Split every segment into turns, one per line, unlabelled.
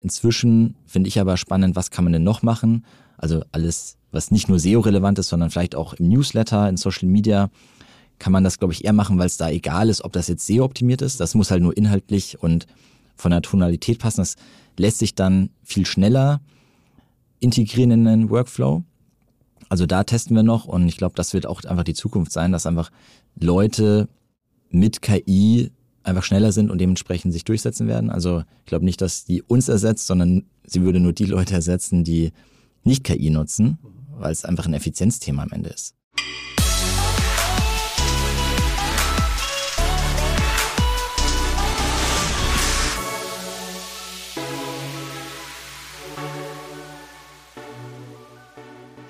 Inzwischen finde ich aber spannend, was kann man denn noch machen? Also alles, was nicht nur SEO-relevant ist, sondern vielleicht auch im Newsletter, in Social Media, kann man das, glaube ich, eher machen, weil es da egal ist, ob das jetzt SEO-optimiert ist. Das muss halt nur inhaltlich und von der Tonalität passen. Das lässt sich dann viel schneller integrieren in den Workflow. Also da testen wir noch und ich glaube, das wird auch einfach die Zukunft sein, dass einfach Leute mit KI einfach schneller sind und dementsprechend sich durchsetzen werden. Also ich glaube nicht, dass die uns ersetzt, sondern sie würde nur die Leute ersetzen, die nicht KI nutzen, weil es einfach ein Effizienzthema am Ende ist.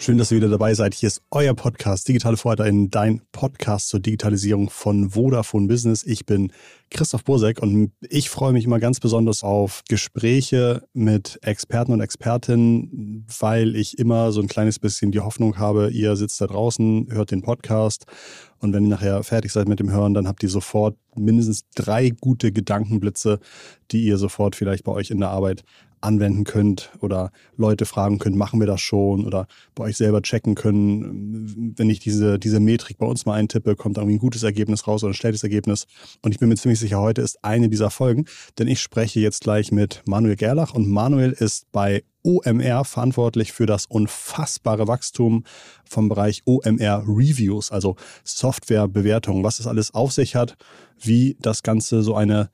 Schön, dass ihr wieder dabei seid. Hier ist euer Podcast Digitale in dein Podcast zur Digitalisierung von Vodafone Business. Ich bin Christoph Bursek und ich freue mich immer ganz besonders auf Gespräche mit Experten und Expertinnen, weil ich immer so ein kleines bisschen die Hoffnung habe, ihr sitzt da draußen, hört den Podcast und wenn ihr nachher fertig seid mit dem Hören, dann habt ihr sofort mindestens drei gute Gedankenblitze, die ihr sofort vielleicht bei euch in der Arbeit anwenden könnt oder Leute fragen könnt, machen wir das schon oder bei euch selber checken können, wenn ich diese, diese Metrik bei uns mal eintippe, kommt irgendwie ein gutes Ergebnis raus oder ein schlechtes Ergebnis. Und ich bin mir ziemlich sicher, heute ist eine dieser Folgen, denn ich spreche jetzt gleich mit Manuel Gerlach und Manuel ist bei OMR verantwortlich für das unfassbare Wachstum vom Bereich OMR Reviews, also Softwarebewertung, was es alles auf sich hat, wie das Ganze so eine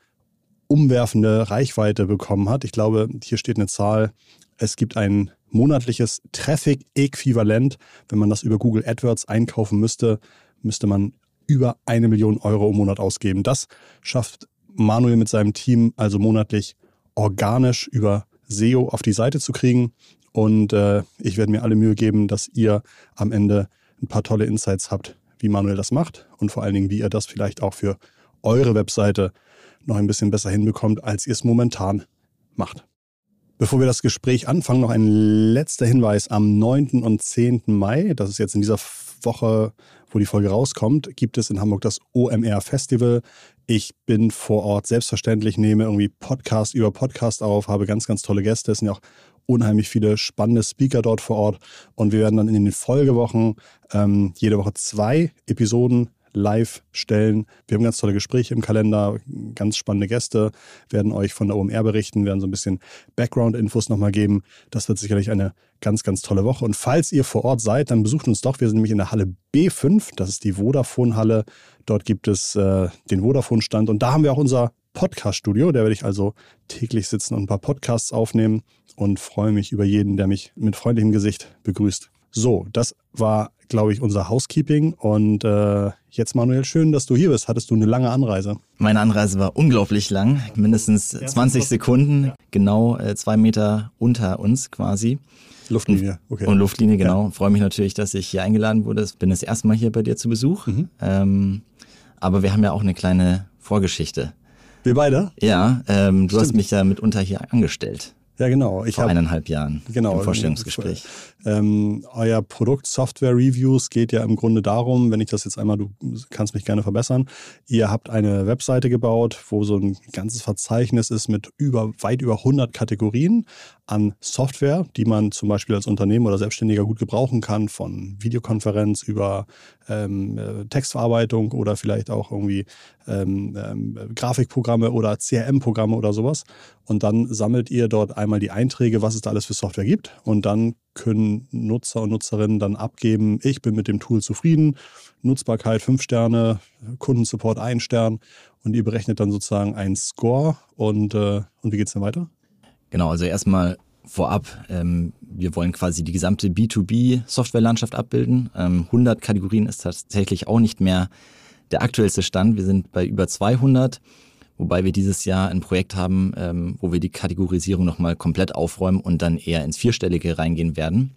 umwerfende Reichweite bekommen hat. Ich glaube, hier steht eine Zahl. Es gibt ein monatliches Traffic-Äquivalent. Wenn man das über Google AdWords einkaufen müsste, müsste man über eine Million Euro im Monat ausgeben. Das schafft Manuel mit seinem Team also monatlich organisch über SEO auf die Seite zu kriegen. Und äh, ich werde mir alle Mühe geben, dass ihr am Ende ein paar tolle Insights habt, wie Manuel das macht und vor allen Dingen, wie ihr das vielleicht auch für eure Webseite noch ein bisschen besser hinbekommt, als ihr es momentan macht. Bevor wir das Gespräch anfangen, noch ein letzter Hinweis. Am 9. und 10. Mai, das ist jetzt in dieser Woche, wo die Folge rauskommt, gibt es in Hamburg das OMR Festival. Ich bin vor Ort selbstverständlich, nehme irgendwie Podcast über Podcast auf, habe ganz, ganz tolle Gäste. Es sind ja auch unheimlich viele spannende Speaker dort vor Ort. Und wir werden dann in den Folgewochen ähm, jede Woche zwei Episoden live stellen. Wir haben ganz tolle Gespräche im Kalender, ganz spannende Gäste, werden euch von der OMR berichten, werden so ein bisschen Background-Infos nochmal geben. Das wird sicherlich eine ganz, ganz tolle Woche. Und falls ihr vor Ort seid, dann besucht uns doch. Wir sind nämlich in der Halle B5, das ist die Vodafone-Halle. Dort gibt es äh, den Vodafone-Stand und da haben wir auch unser Podcast-Studio. Da werde ich also täglich sitzen und ein paar Podcasts aufnehmen und freue mich über jeden, der mich mit freundlichem Gesicht begrüßt. So, das war, glaube ich, unser Housekeeping. Und äh, jetzt, Manuel, schön, dass du hier bist. Hattest du eine lange Anreise?
Meine Anreise war unglaublich lang, mindestens 20 Sekunden, genau äh, zwei Meter unter uns quasi.
Luftlinie, okay.
Und Luftlinie, genau. Ja. Freue mich natürlich, dass ich hier eingeladen wurde. Ich bin das erste Mal hier bei dir zu Besuch. Mhm. Ähm, aber wir haben ja auch eine kleine Vorgeschichte.
Wir beide?
Ja, ähm, du hast mich ja mitunter hier angestellt.
Ja, genau.
Ich Vor hab, eineinhalb Jahren
genau,
im Vorstellungsgespräch.
Ähm, euer Produkt Software Reviews geht ja im Grunde darum, wenn ich das jetzt einmal, du kannst mich gerne verbessern, ihr habt eine Webseite gebaut, wo so ein ganzes Verzeichnis ist mit über, weit über 100 Kategorien an Software, die man zum Beispiel als Unternehmen oder Selbstständiger gut gebrauchen kann, von Videokonferenz über ähm, äh, Textverarbeitung oder vielleicht auch irgendwie ähm, ähm, Grafikprogramme oder CRM-Programme oder sowas. Und dann sammelt ihr dort einmal die Einträge, was es da alles für Software gibt. Und dann können Nutzer und Nutzerinnen dann abgeben, ich bin mit dem Tool zufrieden, Nutzbarkeit fünf Sterne, Kundensupport ein Stern. Und ihr berechnet dann sozusagen einen Score. Und, äh, und wie geht es dann weiter?
Genau, also erstmal vorab, ähm, wir wollen quasi die gesamte B2B-Softwarelandschaft abbilden. Ähm, 100 Kategorien ist tatsächlich auch nicht mehr der aktuellste Stand. Wir sind bei über 200, wobei wir dieses Jahr ein Projekt haben, ähm, wo wir die Kategorisierung nochmal komplett aufräumen und dann eher ins Vierstellige reingehen werden.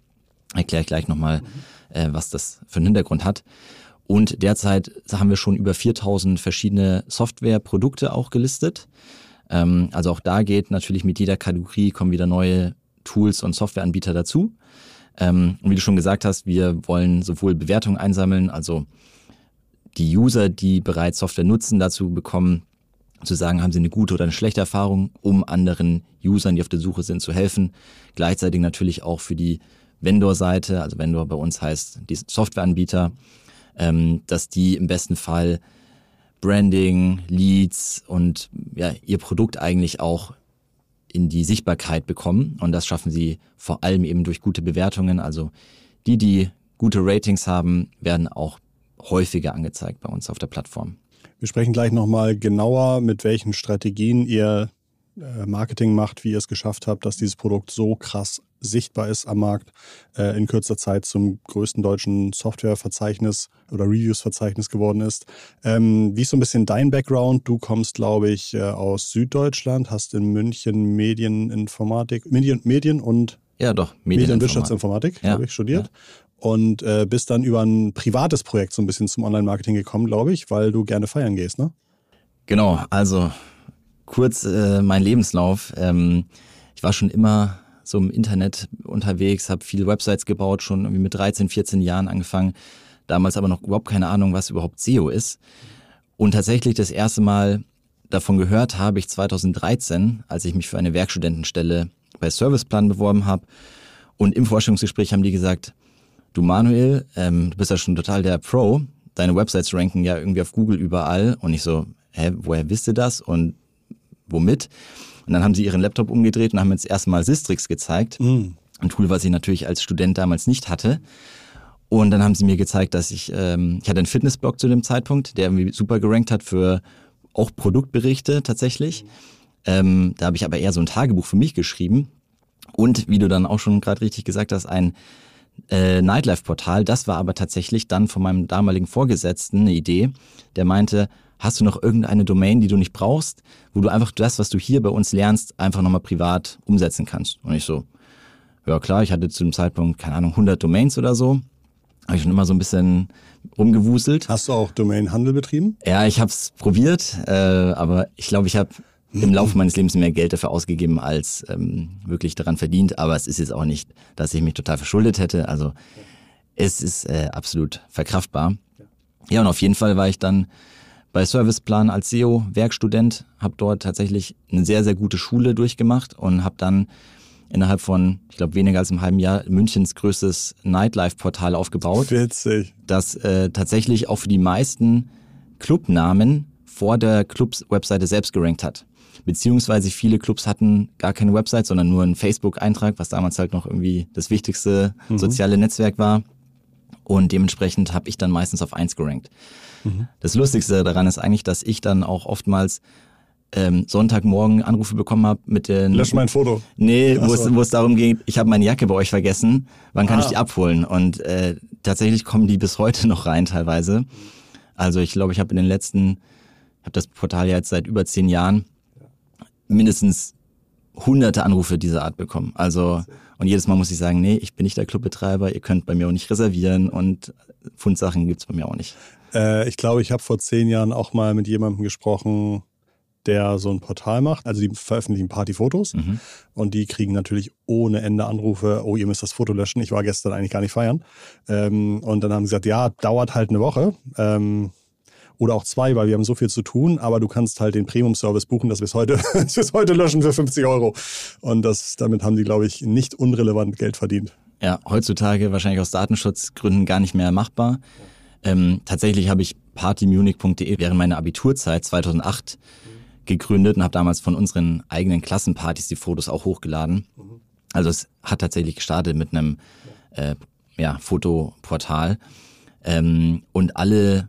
Erkläre ich gleich nochmal, äh, was das für einen Hintergrund hat. Und derzeit haben wir schon über 4000 verschiedene Softwareprodukte auch gelistet. Ähm, also auch da geht natürlich mit jeder Kategorie kommen wieder neue Tools und Softwareanbieter dazu. Ähm, und wie du schon gesagt hast, wir wollen sowohl Bewertungen einsammeln, also die User, die bereits Software nutzen, dazu bekommen, zu sagen, haben sie eine gute oder eine schlechte Erfahrung, um anderen Usern, die auf der Suche sind, zu helfen. Gleichzeitig natürlich auch für die Vendor-Seite, also Vendor bei uns heißt die Softwareanbieter, ähm, dass die im besten Fall Branding, Leads und ja, ihr Produkt eigentlich auch in die Sichtbarkeit bekommen. Und das schaffen sie vor allem eben durch gute Bewertungen. Also die, die gute Ratings haben, werden auch häufiger angezeigt bei uns auf der Plattform.
Wir sprechen gleich nochmal genauer, mit welchen Strategien ihr äh, Marketing macht, wie ihr es geschafft habt, dass dieses Produkt so krass sichtbar ist am Markt, äh, in kürzer Zeit zum größten deutschen Softwareverzeichnis oder Reviews-Verzeichnis geworden ist. Ähm, wie ist so ein bisschen dein Background? Du kommst, glaube ich, äh, aus Süddeutschland, hast in München Medieninformatik, Medien, Medien und
ja, doch,
Medienwirtschaftsinformatik, ja, habe ich studiert. Ja. Und äh, bist dann über ein privates Projekt so ein bisschen zum Online-Marketing gekommen, glaube ich, weil du gerne feiern gehst, ne?
Genau, also kurz äh, mein Lebenslauf. Ähm, ich war schon immer so im Internet unterwegs, habe viele Websites gebaut, schon irgendwie mit 13, 14 Jahren angefangen. Damals aber noch überhaupt keine Ahnung, was überhaupt SEO ist. Und tatsächlich das erste Mal davon gehört habe ich 2013, als ich mich für eine Werkstudentenstelle bei Serviceplan beworben habe. Und im Vorstellungsgespräch haben die gesagt, du Manuel, ähm, du bist ja schon total der Pro, deine Websites ranken ja irgendwie auf Google überall. Und ich so, hä, woher wisst ihr das? Und womit? Und dann haben sie ihren Laptop umgedreht und haben jetzt erstmal Sistrix gezeigt. Mm. Ein Tool, was ich natürlich als Student damals nicht hatte. Und dann haben sie mir gezeigt, dass ich, ähm, ich hatte einen Fitnessblog zu dem Zeitpunkt, der irgendwie super gerankt hat für auch Produktberichte tatsächlich. Ähm, da habe ich aber eher so ein Tagebuch für mich geschrieben. Und wie du dann auch schon gerade richtig gesagt hast, ein äh, Nightlife-Portal. Das war aber tatsächlich dann von meinem damaligen Vorgesetzten eine Idee. Der meinte, hast du noch irgendeine Domain, die du nicht brauchst, wo du einfach das, was du hier bei uns lernst, einfach nochmal privat umsetzen kannst? Und ich so, ja klar, ich hatte zu dem Zeitpunkt, keine Ahnung, 100 Domains oder so. Habe ich schon immer so ein bisschen rumgewuselt.
Hast du auch Domainhandel betrieben?
Ja, ich habe es probiert, äh, aber ich glaube, ich habe im Laufe meines Lebens mehr Geld dafür ausgegeben, als ähm, wirklich daran verdient. Aber es ist jetzt auch nicht, dass ich mich total verschuldet hätte. Also es ist äh, absolut verkraftbar. Ja, und auf jeden Fall war ich dann bei Serviceplan als SEO-Werkstudent, habe dort tatsächlich eine sehr, sehr gute Schule durchgemacht und habe dann innerhalb von, ich glaube, weniger als einem halben Jahr Münchens größtes Nightlife-Portal aufgebaut.
Witzig.
Das äh, tatsächlich auch für die meisten Clubnamen vor der Clubs-Webseite selbst gerankt hat. Beziehungsweise viele Clubs hatten gar keine Website, sondern nur einen Facebook-Eintrag, was damals halt noch irgendwie das wichtigste mhm. soziale Netzwerk war. Und dementsprechend habe ich dann meistens auf eins gerankt. Mhm. Das Lustigste daran ist eigentlich, dass ich dann auch oftmals ähm, Sonntagmorgen Anrufe bekommen habe mit den...
Lösch mein Foto.
Nee, wo es, wo es darum ging, ich habe meine Jacke bei euch vergessen, wann kann ah. ich die abholen? Und äh, tatsächlich kommen die bis heute noch rein teilweise. Also ich glaube, ich habe in den letzten, ich habe das Portal ja jetzt seit über zehn Jahren, mindestens hunderte Anrufe dieser Art bekommen. Also und jedes Mal muss ich sagen, nee, ich bin nicht der Clubbetreiber, ihr könnt bei mir auch nicht reservieren und Fundsachen gibt's bei mir auch nicht.
Äh, ich glaube, ich habe vor zehn Jahren auch mal mit jemandem gesprochen, der so ein Portal macht. Also die veröffentlichen Partyfotos mhm. und die kriegen natürlich ohne Ende Anrufe, oh, ihr müsst das Foto löschen. Ich war gestern eigentlich gar nicht feiern. Ähm, und dann haben sie gesagt, ja, dauert halt eine Woche. Ähm, oder auch zwei, weil wir haben so viel zu tun, aber du kannst halt den Premium-Service buchen, dass wir es heute, heute löschen für 50 Euro. Und das, damit haben die, glaube ich, nicht unrelevant Geld verdient.
Ja, heutzutage wahrscheinlich aus Datenschutzgründen gar nicht mehr machbar. Ähm, tatsächlich habe ich partymunich.de während meiner Abiturzeit 2008 gegründet und habe damals von unseren eigenen Klassenpartys die Fotos auch hochgeladen. Also es hat tatsächlich gestartet mit einem äh, ja, Fotoportal. Ähm, und alle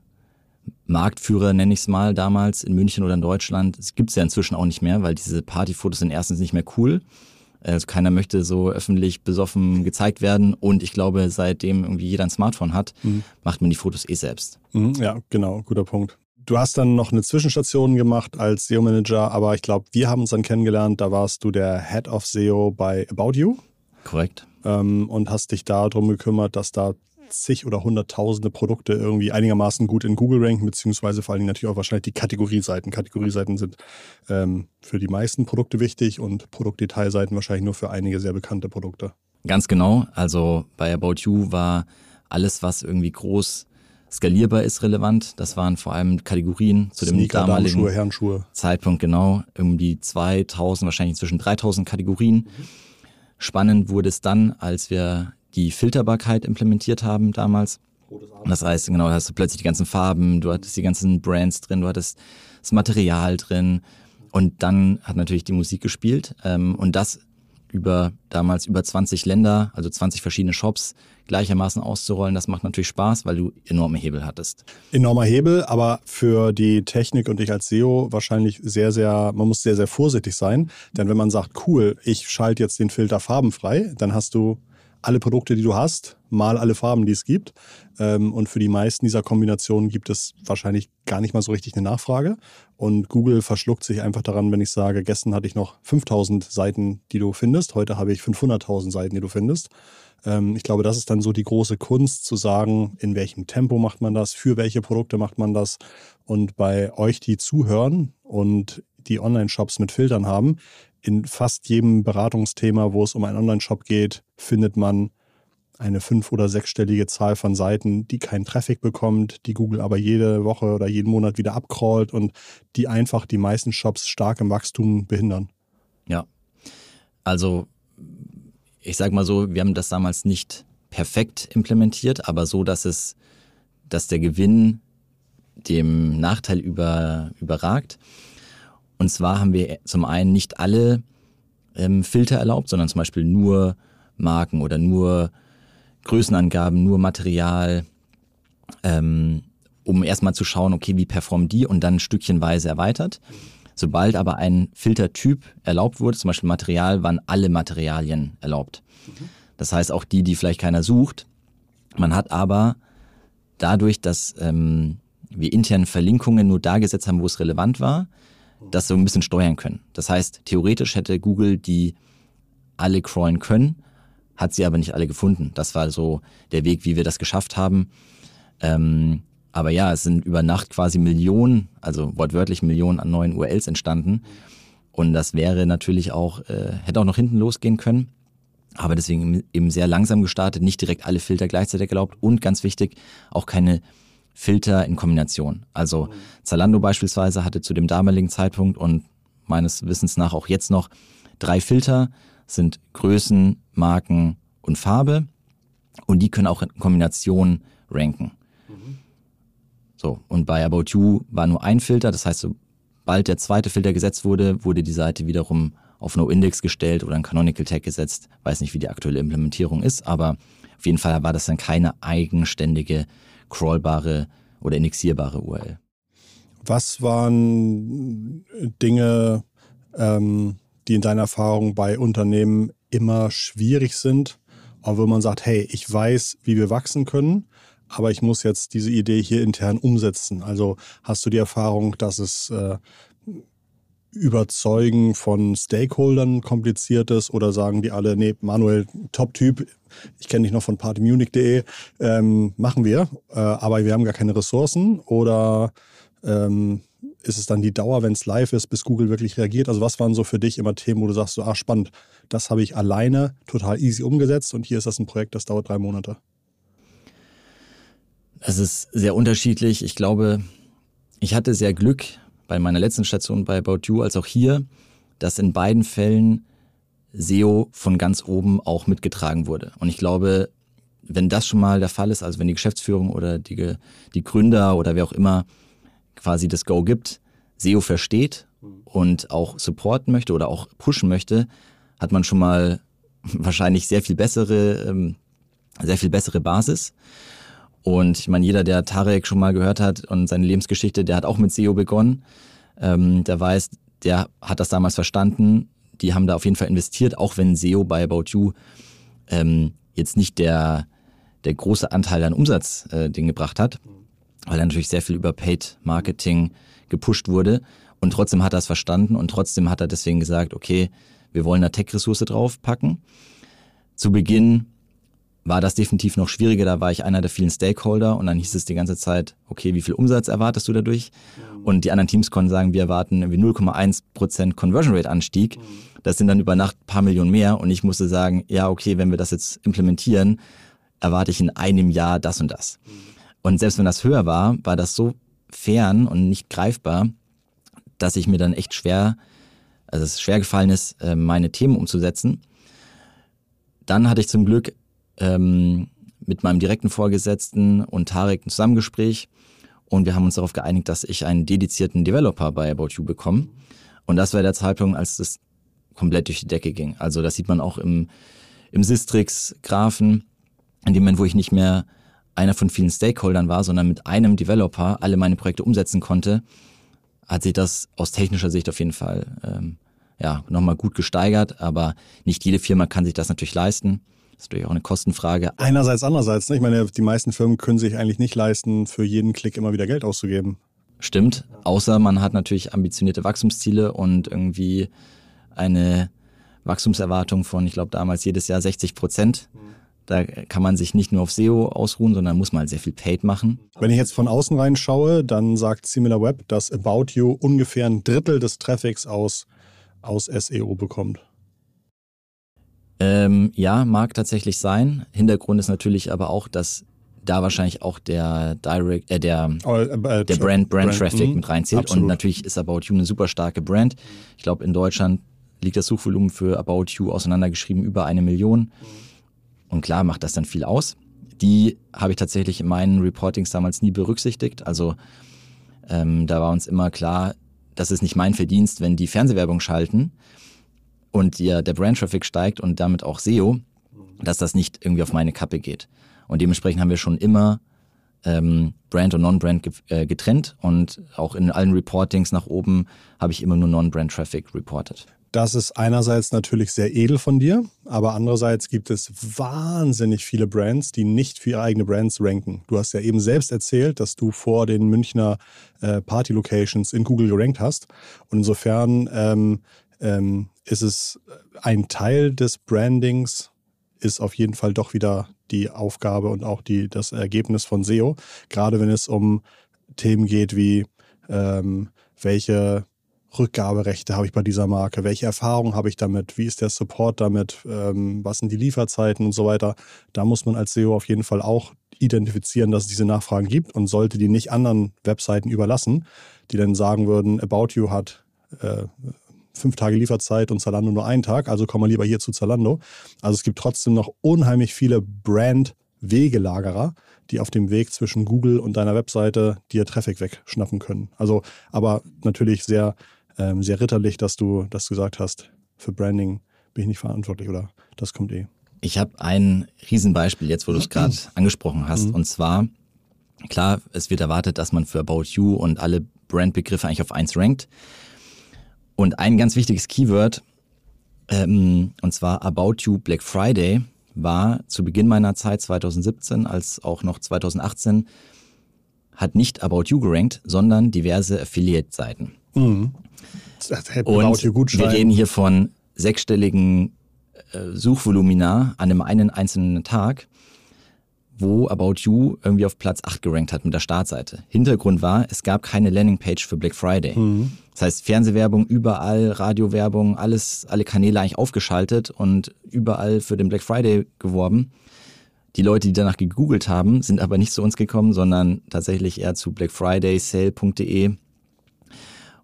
Marktführer, nenne ich es mal, damals in München oder in Deutschland, es gibt es ja inzwischen auch nicht mehr, weil diese Partyfotos sind erstens nicht mehr cool. Also keiner möchte so öffentlich besoffen gezeigt werden. Und ich glaube, seitdem irgendwie jeder ein Smartphone hat, mhm. macht man die Fotos eh selbst.
Mhm, ja, genau, guter Punkt. Du hast dann noch eine Zwischenstation gemacht als SEO-Manager, aber ich glaube, wir haben uns dann kennengelernt. Da warst du der Head of SEO bei About You.
Korrekt.
Ähm, und hast dich darum gekümmert, dass da zig oder hunderttausende Produkte irgendwie einigermaßen gut in Google ranken, beziehungsweise vor allen Dingen natürlich auch wahrscheinlich die Kategorieseiten. Kategorieseiten sind ähm, für die meisten Produkte wichtig und Produktdetailseiten wahrscheinlich nur für einige sehr bekannte Produkte.
Ganz genau. Also bei About You war alles, was irgendwie groß Skalierbar ist relevant. Das waren vor allem Kategorien zu dem
Sneaker,
damaligen
Damenschuhe, Herrenschuhe.
Zeitpunkt genau um die 2000, wahrscheinlich zwischen 3000 Kategorien. Spannend wurde es dann, als wir die Filterbarkeit implementiert haben damals. Das heißt, genau, da hast du plötzlich die ganzen Farben, du hattest die ganzen Brands drin, du hattest das Material drin und dann hat natürlich die Musik gespielt ähm, und das über damals über 20 Länder, also 20 verschiedene Shops gleichermaßen auszurollen, das macht natürlich Spaß, weil du enorme Hebel hattest.
Enormer Hebel, aber für die Technik und dich als SEO wahrscheinlich sehr, sehr, man muss sehr, sehr vorsichtig sein. Denn wenn man sagt, cool, ich schalte jetzt den Filter farbenfrei, dann hast du alle Produkte, die du hast, mal alle Farben, die es gibt. Ähm, und für die meisten dieser Kombinationen gibt es wahrscheinlich gar nicht mal so richtig eine Nachfrage. Und Google verschluckt sich einfach daran, wenn ich sage, gestern hatte ich noch 5000 Seiten, die du findest, heute habe ich 500.000 Seiten, die du findest. Ähm, ich glaube, das ist dann so die große Kunst zu sagen, in welchem Tempo macht man das, für welche Produkte macht man das. Und bei euch, die zuhören und die Online-Shops mit Filtern haben, in fast jedem Beratungsthema, wo es um einen Online-Shop geht, findet man eine fünf- oder sechsstellige Zahl von Seiten, die keinen Traffic bekommt, die Google aber jede Woche oder jeden Monat wieder abcrawlt und die einfach die meisten Shops stark im Wachstum behindern.
Ja, also ich sage mal so, wir haben das damals nicht perfekt implementiert, aber so, dass es, dass der Gewinn dem Nachteil über, überragt. Und zwar haben wir zum einen nicht alle ähm, Filter erlaubt, sondern zum Beispiel nur Marken oder nur Größenangaben, nur Material, ähm, um erstmal zu schauen, okay, wie performen die und dann stückchenweise erweitert. Sobald aber ein Filtertyp erlaubt wurde, zum Beispiel Material, waren alle Materialien erlaubt. Das heißt auch die, die vielleicht keiner sucht. Man hat aber dadurch, dass ähm, wir intern Verlinkungen nur da gesetzt haben, wo es relevant war, das so ein bisschen steuern können. Das heißt, theoretisch hätte Google die alle crawlen können, hat sie aber nicht alle gefunden. Das war so der Weg, wie wir das geschafft haben. Ähm, aber ja, es sind über Nacht quasi Millionen, also wortwörtlich Millionen an neuen URLs entstanden. Und das wäre natürlich auch, äh, hätte auch noch hinten losgehen können. Aber deswegen eben sehr langsam gestartet, nicht direkt alle Filter gleichzeitig erlaubt und ganz wichtig, auch keine Filter in Kombination. Also Zalando beispielsweise hatte zu dem damaligen Zeitpunkt und meines Wissens nach auch jetzt noch drei Filter, sind Größen, Marken und Farbe und die können auch in Kombination ranken. So, und bei About You war nur ein Filter, das heißt, sobald der zweite Filter gesetzt wurde, wurde die Seite wiederum auf No-Index gestellt oder ein Canonical Tag gesetzt. Weiß nicht, wie die aktuelle Implementierung ist, aber auf jeden Fall war das dann keine eigenständige crawlbare oder indexierbare URL.
Was waren Dinge, ähm, die in deiner Erfahrung bei Unternehmen immer schwierig sind, auch wenn man sagt, hey, ich weiß, wie wir wachsen können, aber ich muss jetzt diese Idee hier intern umsetzen. Also hast du die Erfahrung, dass es äh, Überzeugen von Stakeholdern kompliziert ist oder sagen die alle, nee, Manuel, Top-Typ, ich kenne dich noch von partymunich.de, ähm, machen wir, äh, aber wir haben gar keine Ressourcen oder ähm, ist es dann die Dauer, wenn es live ist, bis Google wirklich reagiert? Also was waren so für dich immer Themen, wo du sagst, so, ah spannend, das habe ich alleine total easy umgesetzt und hier ist das ein Projekt, das dauert drei Monate?
Es ist sehr unterschiedlich. Ich glaube, ich hatte sehr Glück, bei meiner letzten Station bei About You als auch hier, dass in beiden Fällen SEO von ganz oben auch mitgetragen wurde. Und ich glaube, wenn das schon mal der Fall ist, also wenn die Geschäftsführung oder die, die Gründer oder wer auch immer quasi das Go gibt, SEO versteht und auch supporten möchte oder auch pushen möchte, hat man schon mal wahrscheinlich sehr viel bessere, ähm, sehr viel bessere Basis. Und ich meine, jeder, der Tarek schon mal gehört hat und seine Lebensgeschichte, der hat auch mit SEO begonnen. Ähm, der weiß, der hat das damals verstanden. Die haben da auf jeden Fall investiert, auch wenn SEO bei About You ähm, jetzt nicht der, der große Anteil an Umsatz äh, den gebracht hat, weil er natürlich sehr viel über Paid Marketing gepusht wurde. Und trotzdem hat er es verstanden und trotzdem hat er deswegen gesagt, okay, wir wollen eine Tech-Ressource draufpacken. Zu Beginn war das definitiv noch schwieriger. Da war ich einer der vielen Stakeholder und dann hieß es die ganze Zeit, okay, wie viel Umsatz erwartest du dadurch? Mhm. Und die anderen Teams konnten sagen, wir erwarten irgendwie 0,1% Conversion Rate Anstieg. Mhm. Das sind dann über Nacht ein paar Millionen mehr und ich musste sagen, ja, okay, wenn wir das jetzt implementieren, erwarte ich in einem Jahr das und das. Mhm. Und selbst wenn das höher war, war das so fern und nicht greifbar, dass ich mir dann echt schwer, also es schwer gefallen ist, äh, meine Themen umzusetzen. Dann hatte ich zum Glück ähm, mit meinem direkten Vorgesetzten und Tarek ein Zusammengespräch und wir haben uns darauf geeinigt, dass ich einen dedizierten Developer bei About You bekomme. Und das war der Zeitpunkt, als das komplett durch die Decke ging. Also das sieht man auch im, im Sistrix-Graphen, in dem Moment, wo ich nicht mehr einer von vielen Stakeholdern war, sondern mit einem Developer alle meine Projekte umsetzen konnte, hat sich das aus technischer Sicht auf jeden Fall ähm, ja, nochmal gut gesteigert. Aber nicht jede Firma kann sich das natürlich leisten. Das ist natürlich auch eine Kostenfrage.
Einerseits, andererseits. Ne? Ich meine, die meisten Firmen können sich eigentlich nicht leisten, für jeden Klick immer wieder Geld auszugeben.
Stimmt, außer man hat natürlich ambitionierte Wachstumsziele und irgendwie eine Wachstumserwartung von, ich glaube damals jedes Jahr 60 Prozent. Da kann man sich nicht nur auf SEO ausruhen, sondern muss mal sehr viel Paid machen.
Wenn ich jetzt von außen reinschaue, dann sagt SimilarWeb, dass About You ungefähr ein Drittel des Traffics aus, aus SEO bekommt.
Ähm, ja, mag tatsächlich sein. Hintergrund ist natürlich aber auch, dass da wahrscheinlich auch der Direct, äh, der, oh, äh, äh, der Brand, Brand, Brand Traffic mh, mit reinzählt. Absolut. Und natürlich ist About You eine super starke Brand. Ich glaube, in Deutschland liegt das Suchvolumen für About You auseinandergeschrieben über eine Million. Und klar macht das dann viel aus. Die habe ich tatsächlich in meinen Reportings damals nie berücksichtigt. Also ähm, da war uns immer klar, das ist nicht mein Verdienst, wenn die Fernsehwerbung schalten und der, der Brand-Traffic steigt und damit auch SEO, dass das nicht irgendwie auf meine Kappe geht. Und dementsprechend haben wir schon immer ähm, Brand und Non-Brand ge äh, getrennt und auch in allen Reportings nach oben habe ich immer nur Non-Brand-Traffic reported.
Das ist einerseits natürlich sehr edel von dir, aber andererseits gibt es wahnsinnig viele Brands, die nicht für ihre eigene Brands ranken. Du hast ja eben selbst erzählt, dass du vor den Münchner äh, Party-Locations in Google gerankt hast. Und insofern ähm, ähm, ist es ein Teil des Brandings, ist auf jeden Fall doch wieder die Aufgabe und auch die, das Ergebnis von SEO. Gerade wenn es um Themen geht wie ähm, welche Rückgaberechte habe ich bei dieser Marke, welche Erfahrungen habe ich damit, wie ist der Support damit, ähm, was sind die Lieferzeiten und so weiter. Da muss man als SEO auf jeden Fall auch identifizieren, dass es diese Nachfragen gibt und sollte die nicht anderen Webseiten überlassen, die dann sagen würden, About You hat äh, fünf Tage Lieferzeit und Zalando nur einen Tag, also komm mal lieber hier zu Zalando. Also es gibt trotzdem noch unheimlich viele Brand-Wegelagerer, die auf dem Weg zwischen Google und deiner Webseite dir Traffic wegschnappen können. Also, aber natürlich sehr, ähm, sehr ritterlich, dass du das gesagt hast. Für Branding bin ich nicht verantwortlich oder das kommt eh.
Ich habe ein Riesenbeispiel jetzt, wo du es gerade angesprochen hast. Mhm. Und zwar, klar, es wird erwartet, dass man für About You und alle Brandbegriffe eigentlich auf eins rankt. Und ein ganz wichtiges Keyword, ähm, und zwar About You Black Friday, war zu Beginn meiner Zeit 2017 als auch noch 2018 hat nicht About You gerankt, sondern diverse Affiliate-Seiten. Mhm. Und wir reden hier von sechsstelligen äh, Suchvolumina an einem einen einzelnen Tag wo About You irgendwie auf Platz 8 gerankt hat mit der Startseite. Hintergrund war, es gab keine Landingpage für Black Friday. Mhm. Das heißt, Fernsehwerbung überall, Radiowerbung, alles, alle Kanäle eigentlich aufgeschaltet und überall für den Black Friday geworben. Die Leute, die danach gegoogelt haben, sind aber nicht zu uns gekommen, sondern tatsächlich eher zu blackfridaysale.de.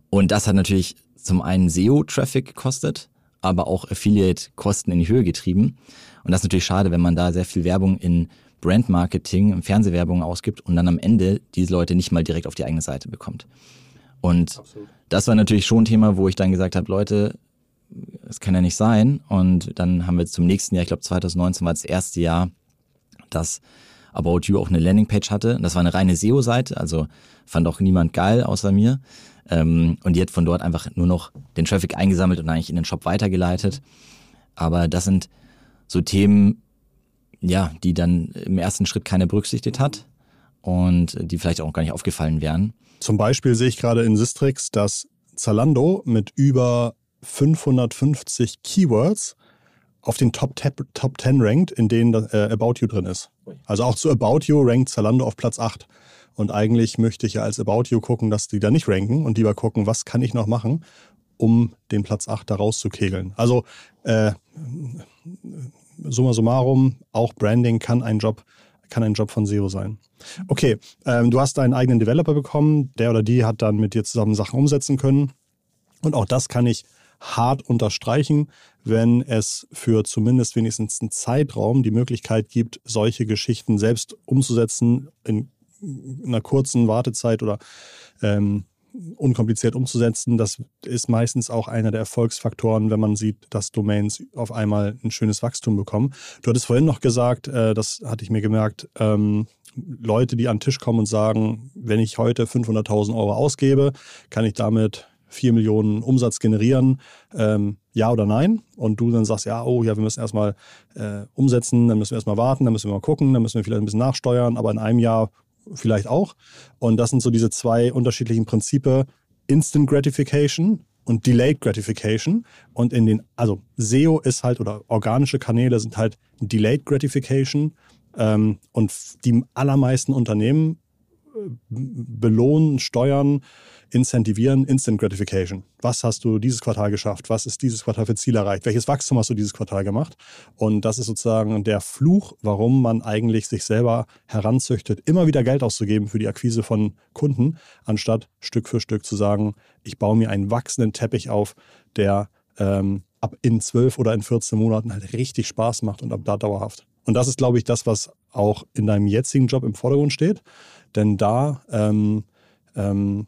Und das hat natürlich zum einen SEO-Traffic gekostet, aber auch Affiliate-Kosten in die Höhe getrieben. Und das ist natürlich schade, wenn man da sehr viel Werbung in Brandmarketing, Fernsehwerbung ausgibt und dann am Ende diese Leute nicht mal direkt auf die eigene Seite bekommt. Und Absolut. Das war natürlich schon ein Thema, wo ich dann gesagt habe, Leute, das kann ja nicht sein. Und dann haben wir zum nächsten Jahr, ich glaube 2019 war das erste Jahr, dass About You auch eine Landingpage hatte. Das war eine reine SEO-Seite, also fand auch niemand geil außer mir. Ähm, und die hat von dort einfach nur noch den Traffic eingesammelt und eigentlich in den Shop weitergeleitet. Aber das sind so Themen, ja, die dann im ersten Schritt keine berücksichtigt hat und die vielleicht auch gar nicht aufgefallen wären.
Zum Beispiel sehe ich gerade in Sistrix, dass Zalando mit über 550 Keywords auf den Top, Top 10 rankt, in denen äh, About You drin ist. Also auch zu About You rankt Zalando auf Platz 8. Und eigentlich möchte ich ja als About You gucken, dass die da nicht ranken und lieber gucken, was kann ich noch machen, um den Platz 8 da rauszukegeln. Also äh, summa summarum, auch Branding kann ein Job, kann ein Job von SEO sein. Okay, ähm, du hast einen eigenen Developer bekommen, der oder die hat dann mit dir zusammen Sachen umsetzen können. Und auch das kann ich hart unterstreichen, wenn es für zumindest wenigstens einen Zeitraum die Möglichkeit gibt, solche Geschichten selbst umzusetzen in einer kurzen Wartezeit oder ähm, unkompliziert umzusetzen. Das ist meistens auch einer der Erfolgsfaktoren, wenn man sieht, dass Domains auf einmal ein schönes Wachstum bekommen. Du hattest vorhin noch gesagt, äh, das hatte ich mir gemerkt, ähm, Leute, die an den Tisch kommen und sagen, wenn ich heute 500.000 Euro ausgebe, kann ich damit 4 Millionen Umsatz generieren, ähm, ja oder nein? Und du dann sagst, ja, oh ja, wir müssen erstmal äh, umsetzen, dann müssen wir erstmal warten, dann müssen wir mal gucken, dann müssen wir vielleicht ein bisschen nachsteuern, aber in einem Jahr vielleicht auch. Und das sind so diese zwei unterschiedlichen Prinzipien. Instant Gratification und Delayed Gratification. Und in den, also SEO ist halt, oder organische Kanäle sind halt Delayed Gratification. Ähm, und die allermeisten Unternehmen belohnen, steuern incentivieren, Instant Gratification. Was hast du dieses Quartal geschafft? Was ist dieses Quartal für Ziel erreicht? Welches Wachstum hast du dieses Quartal gemacht? Und das ist sozusagen der Fluch, warum man eigentlich sich selber heranzüchtet, immer wieder Geld auszugeben für die Akquise von Kunden, anstatt Stück für Stück zu sagen, ich baue mir einen wachsenden Teppich auf, der ähm, ab in zwölf oder in 14 Monaten halt richtig Spaß macht und ab da dauerhaft. Und das ist, glaube ich, das, was auch in deinem jetzigen Job im Vordergrund steht. Denn da ähm, ähm,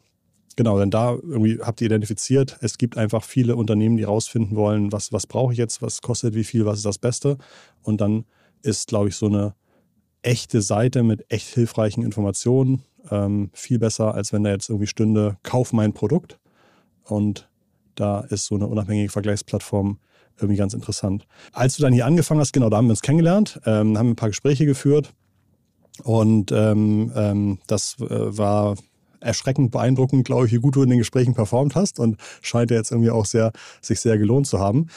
Genau, denn da irgendwie habt ihr identifiziert, es gibt einfach viele Unternehmen, die rausfinden wollen, was, was brauche ich jetzt, was kostet wie viel, was ist das Beste. Und dann ist, glaube ich, so eine echte Seite mit echt hilfreichen Informationen ähm, viel besser, als wenn da jetzt irgendwie stünde, kauf mein Produkt. Und da ist so eine unabhängige Vergleichsplattform irgendwie ganz interessant. Als du dann hier angefangen hast, genau, da haben wir uns kennengelernt, ähm, haben ein paar Gespräche geführt. Und ähm, ähm, das äh, war erschreckend beeindruckend, glaube ich, wie gut du in den Gesprächen performt hast und scheint ja jetzt irgendwie auch sehr, sich sehr gelohnt zu haben.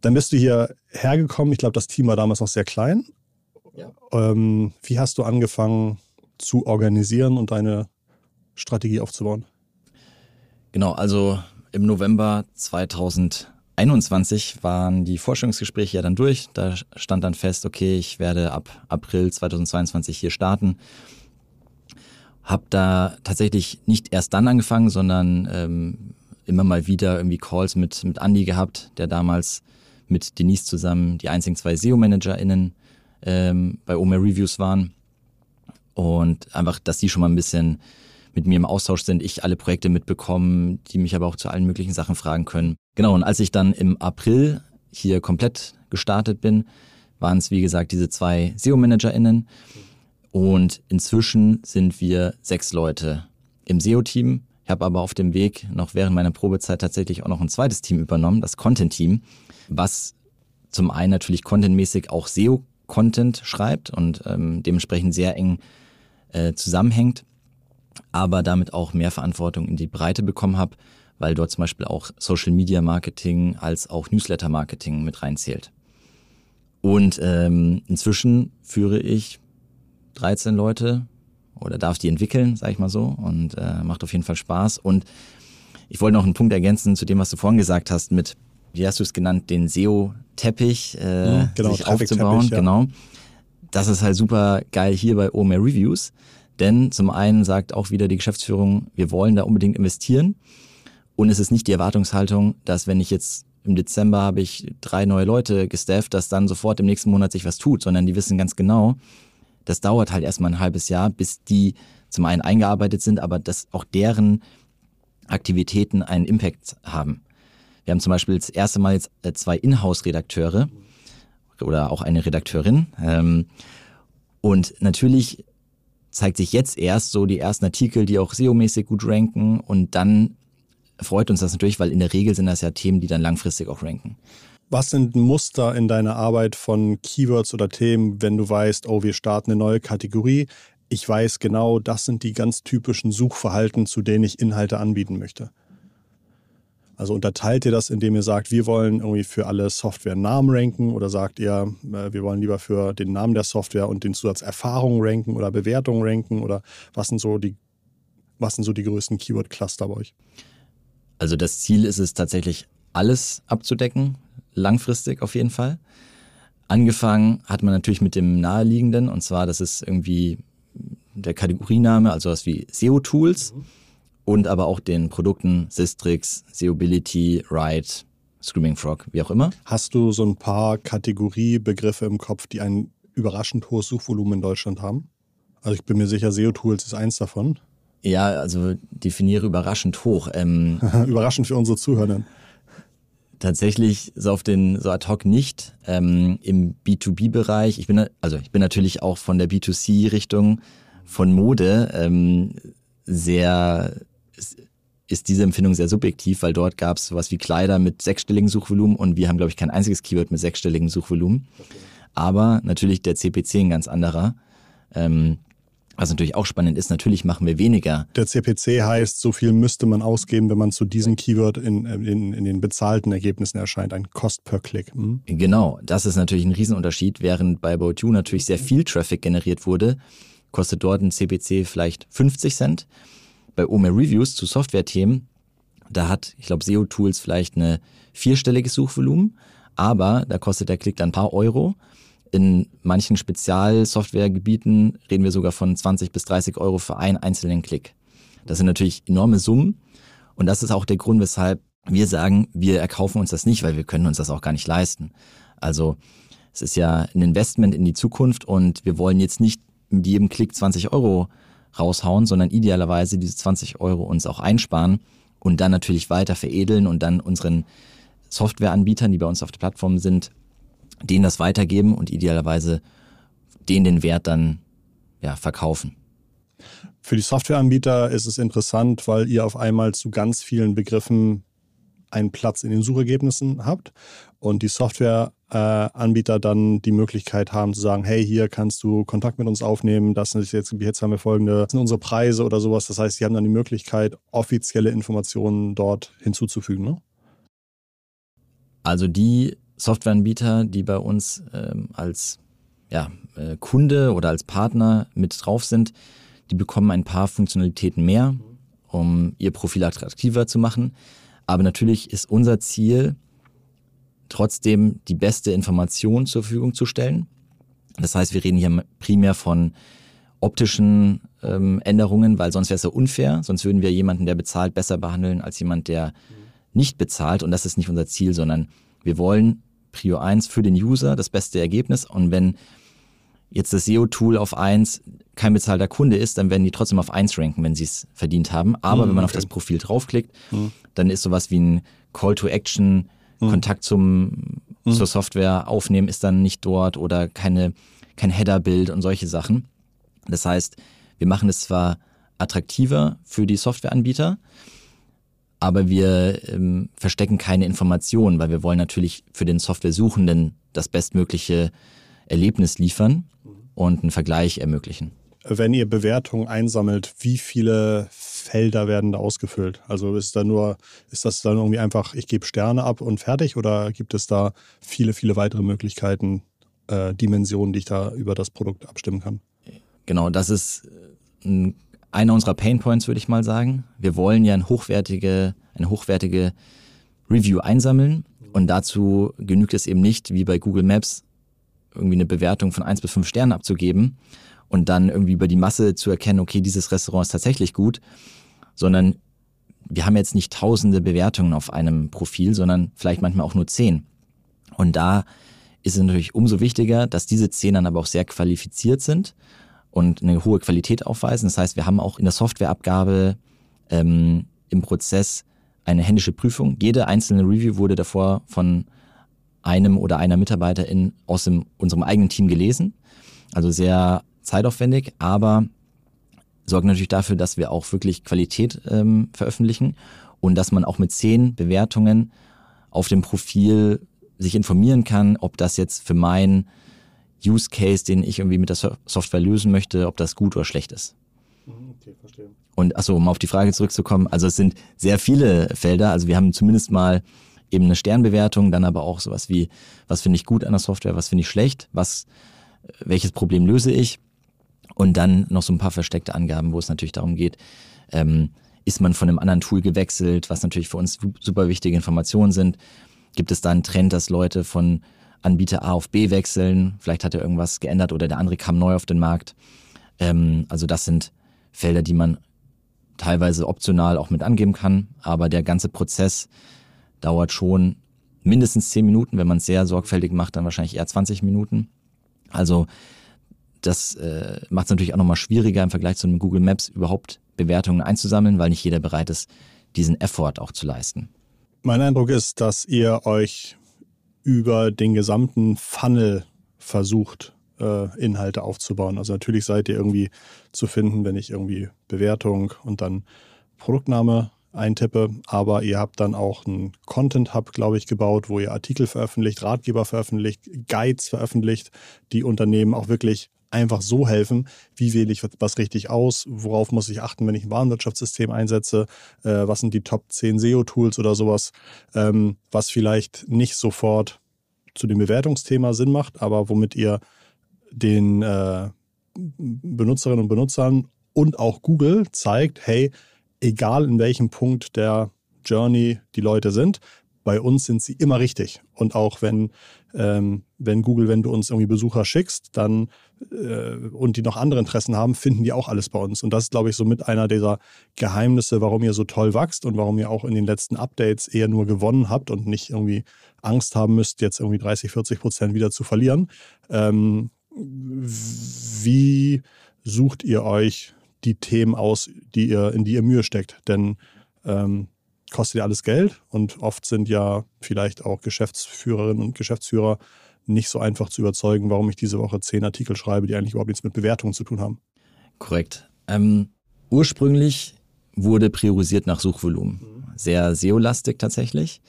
Dann bist du hier hergekommen. Ich glaube, das Team war damals noch sehr klein. Ja. Ähm, wie hast du angefangen zu organisieren und deine Strategie aufzubauen?
Genau, also im November 2021 waren die Vorstellungsgespräche ja dann durch. Da stand dann fest, okay, ich werde ab April 2022 hier starten. Habe da tatsächlich nicht erst dann angefangen, sondern ähm, immer mal wieder irgendwie Calls mit, mit Andy gehabt, der damals mit Denise zusammen die einzigen zwei SEO-ManagerInnen ähm, bei Omer Reviews waren. Und einfach, dass die schon mal ein bisschen mit mir im Austausch sind, ich alle Projekte mitbekommen, die mich aber auch zu allen möglichen Sachen fragen können. Genau, und als ich dann im April hier komplett gestartet bin, waren es, wie gesagt, diese zwei SEO-ManagerInnen. Und inzwischen sind wir sechs Leute im SEO-Team. Ich habe aber auf dem Weg noch während meiner Probezeit tatsächlich auch noch ein zweites Team übernommen, das Content-Team, was zum einen natürlich contentmäßig auch SEO-Content schreibt und ähm, dementsprechend sehr eng äh, zusammenhängt, aber damit auch mehr Verantwortung in die Breite bekommen habe, weil dort zum Beispiel auch Social Media Marketing als auch Newsletter Marketing mit reinzählt. Und ähm, inzwischen führe ich 13 Leute oder darf die entwickeln, sag ich mal so, und äh, macht auf jeden Fall Spaß. Und ich wollte noch einen Punkt ergänzen zu dem, was du vorhin gesagt hast, mit, wie hast du es genannt, den SEO-Teppich äh, mhm, genau, sich aufzubauen. Ja. Genau. Das ist halt super geil hier bei OMR Reviews. Denn zum einen sagt auch wieder die Geschäftsführung, wir wollen da unbedingt investieren. Und es ist nicht die Erwartungshaltung, dass wenn ich jetzt im Dezember habe ich drei neue Leute gestafft, dass dann sofort im nächsten Monat sich was tut, sondern die wissen ganz genau, das dauert halt erstmal ein halbes Jahr, bis die zum einen eingearbeitet sind, aber dass auch deren Aktivitäten einen Impact haben. Wir haben zum Beispiel das erste Mal jetzt äh, zwei Inhouse-Redakteure oder auch eine Redakteurin. Ähm, und natürlich zeigt sich jetzt erst so die ersten Artikel, die auch SEO-mäßig gut ranken und dann freut uns das natürlich, weil in der Regel sind das ja Themen, die dann langfristig auch ranken.
Was sind Muster in deiner Arbeit von Keywords oder Themen, wenn du weißt, oh, wir starten eine neue Kategorie? Ich weiß genau, das sind die ganz typischen Suchverhalten, zu denen ich Inhalte anbieten möchte. Also unterteilt ihr das, indem ihr sagt, wir wollen irgendwie für alle Software Namen ranken oder sagt ihr, äh, wir wollen lieber für den Namen der Software und den Zusatz Erfahrung ranken oder Bewertung ranken oder was sind so die, was sind so die größten Keyword-Cluster bei euch?
Also das Ziel ist es tatsächlich, alles abzudecken langfristig auf jeden Fall. Angefangen hat man natürlich mit dem naheliegenden, und zwar, das ist irgendwie der Kategoriename, also was wie SEO-Tools mhm. Und aber auch den Produkten Sistrix, SEObility, Ride, Screaming Frog, wie auch immer.
Hast du so ein paar Kategoriebegriffe im Kopf, die ein überraschend hohes Suchvolumen in Deutschland haben? Also ich bin mir sicher, SEO-Tools ist eins davon.
Ja, also definiere überraschend hoch.
Ähm, überraschend für unsere Zuhörer.
Tatsächlich so auf den so ad hoc nicht. Ähm, Im B2B-Bereich, ich bin also ich bin natürlich auch von der B2C-Richtung von Mode ähm, sehr ist diese Empfindung sehr subjektiv, weil dort gab es sowas wie Kleider mit sechsstelligem Suchvolumen und wir haben, glaube ich, kein einziges Keyword mit sechsstelligem Suchvolumen. Aber natürlich der CPC ein ganz anderer. Ähm, was natürlich auch spannend ist, natürlich machen wir weniger.
Der CPC heißt, so viel müsste man ausgeben, wenn man zu diesem Keyword in, in, in den bezahlten Ergebnissen erscheint, ein Cost per Click.
Mhm. Genau, das ist natürlich ein Riesenunterschied. Während bei About You natürlich sehr viel Traffic generiert wurde, kostet dort ein CPC vielleicht 50 Cent. Bei OMA Reviews zu Software-Themen, da hat, ich glaube, SEO-Tools vielleicht eine vierstelliges Suchvolumen, aber da kostet der Klick dann ein paar Euro. In manchen Spezialsoftwaregebieten reden wir sogar von 20 bis 30 Euro für einen einzelnen Klick. Das sind natürlich enorme Summen. Und das ist auch der Grund, weshalb wir sagen, wir erkaufen uns das nicht, weil wir können uns das auch gar nicht leisten. Also es ist ja ein Investment in die Zukunft und wir wollen jetzt nicht mit jedem Klick 20 Euro raushauen, sondern idealerweise diese 20 Euro uns auch einsparen und dann natürlich weiter veredeln und dann unseren Softwareanbietern, die bei uns auf der Plattform sind, denen das weitergeben und idealerweise denen den Wert dann ja, verkaufen.
Für die Softwareanbieter ist es interessant, weil ihr auf einmal zu ganz vielen Begriffen einen Platz in den Suchergebnissen habt und die Softwareanbieter äh, dann die Möglichkeit haben zu sagen, hey, hier kannst du Kontakt mit uns aufnehmen, das ist jetzt, jetzt haben wir folgende, das sind unsere Preise oder sowas. Das heißt, sie haben dann die Möglichkeit, offizielle Informationen dort hinzuzufügen. Ne?
Also die Softwareanbieter, die bei uns ähm, als ja, äh, Kunde oder als Partner mit drauf sind, die bekommen ein paar Funktionalitäten mehr, um ihr Profil attraktiver zu machen. Aber natürlich ist unser Ziel, trotzdem die beste Information zur Verfügung zu stellen. Das heißt, wir reden hier primär von optischen ähm, Änderungen, weil sonst wäre es ja unfair. Sonst würden wir jemanden, der bezahlt, besser behandeln als jemand, der nicht bezahlt. Und das ist nicht unser Ziel, sondern wir wollen Prio 1 für den User das beste Ergebnis. Und wenn jetzt das SEO-Tool auf 1 kein bezahlter Kunde ist, dann werden die trotzdem auf 1 ranken, wenn sie es verdient haben. Aber mhm, wenn man okay. auf das Profil draufklickt, mhm. dann ist sowas wie ein Call to Action, mhm. Kontakt zum, mhm. zur Software aufnehmen ist dann nicht dort oder keine, kein Header-Bild und solche Sachen. Das heißt, wir machen es zwar attraktiver für die Softwareanbieter, aber wir ähm, verstecken keine Informationen, weil wir wollen natürlich für den Softwaresuchenden das bestmögliche Erlebnis liefern und einen Vergleich ermöglichen.
Wenn ihr Bewertungen einsammelt, wie viele Felder werden da ausgefüllt? Also ist da nur, ist das dann irgendwie einfach, ich gebe Sterne ab und fertig oder gibt es da viele, viele weitere Möglichkeiten, äh, Dimensionen, die ich da über das Produkt abstimmen kann?
Genau, das ist ein einer unserer Painpoints, würde ich mal sagen. Wir wollen ja eine hochwertige, eine hochwertige Review einsammeln und dazu genügt es eben nicht, wie bei Google Maps, irgendwie eine Bewertung von eins bis fünf Sternen abzugeben und dann irgendwie über die Masse zu erkennen, okay, dieses Restaurant ist tatsächlich gut, sondern wir haben jetzt nicht tausende Bewertungen auf einem Profil, sondern vielleicht manchmal auch nur zehn. Und da ist es natürlich umso wichtiger, dass diese zehn dann aber auch sehr qualifiziert sind und eine hohe Qualität aufweisen. Das heißt, wir haben auch in der Softwareabgabe ähm, im Prozess eine händische Prüfung. Jede einzelne Review wurde davor von einem oder einer Mitarbeiterin aus dem, unserem eigenen Team gelesen. Also sehr zeitaufwendig, aber sorgt natürlich dafür, dass wir auch wirklich Qualität ähm, veröffentlichen und dass man auch mit zehn Bewertungen auf dem Profil sich informieren kann, ob das jetzt für mein Use Case, den ich irgendwie mit der Software lösen möchte, ob das gut oder schlecht ist. Mhm, okay, verstehe. Und achso, um auf die Frage zurückzukommen, also es sind sehr viele Felder, also wir haben zumindest mal eben eine Sternbewertung, dann aber auch sowas wie, was finde ich gut an der Software, was finde ich schlecht, was, welches Problem löse ich und dann noch so ein paar versteckte Angaben, wo es natürlich darum geht, ähm, ist man von einem anderen Tool gewechselt, was natürlich für uns super wichtige Informationen sind. Gibt es da einen Trend, dass Leute von Anbieter A auf B wechseln, vielleicht hat er irgendwas geändert oder der andere kam neu auf den Markt. Ähm, also das sind Felder, die man teilweise optional auch mit angeben kann, aber der ganze Prozess dauert schon mindestens 10 Minuten, wenn man es sehr sorgfältig macht, dann wahrscheinlich eher 20 Minuten. Also das äh, macht es natürlich auch nochmal schwieriger im Vergleich zu einem Google Maps überhaupt Bewertungen einzusammeln, weil nicht jeder bereit ist, diesen Effort auch zu leisten.
Mein Eindruck ist, dass ihr euch über den gesamten Funnel versucht, äh, Inhalte aufzubauen. Also natürlich seid ihr irgendwie zu finden, wenn ich irgendwie Bewertung und dann Produktname eintippe, aber ihr habt dann auch einen Content Hub, glaube ich, gebaut, wo ihr Artikel veröffentlicht, Ratgeber veröffentlicht, Guides veröffentlicht, die Unternehmen auch wirklich einfach so helfen, wie wähle ich was richtig aus, worauf muss ich achten, wenn ich ein Warenwirtschaftssystem einsetze, äh, was sind die Top 10 SEO-Tools oder sowas, ähm, was vielleicht nicht sofort zu dem Bewertungsthema Sinn macht, aber womit ihr den äh, Benutzerinnen und Benutzern und auch Google zeigt, hey, egal in welchem Punkt der Journey die Leute sind, bei uns sind sie immer richtig. Und auch wenn, ähm, wenn Google, wenn du uns irgendwie Besucher schickst, dann äh, und die noch andere Interessen haben, finden die auch alles bei uns. Und das ist, glaube ich, so mit einer dieser Geheimnisse, warum ihr so toll wächst und warum ihr auch in den letzten Updates eher nur gewonnen habt und nicht irgendwie Angst haben müsst, jetzt irgendwie 30, 40 Prozent wieder zu verlieren. Ähm, wie sucht ihr euch die Themen aus, die ihr, in die ihr Mühe steckt? Denn ähm, kostet ja alles Geld und oft sind ja vielleicht auch Geschäftsführerinnen und Geschäftsführer nicht so einfach zu überzeugen, warum ich diese Woche zehn Artikel schreibe, die eigentlich überhaupt nichts mit Bewertungen zu tun haben.
Korrekt. Ähm, ursprünglich wurde priorisiert nach Suchvolumen. Sehr SEO-lastig tatsächlich.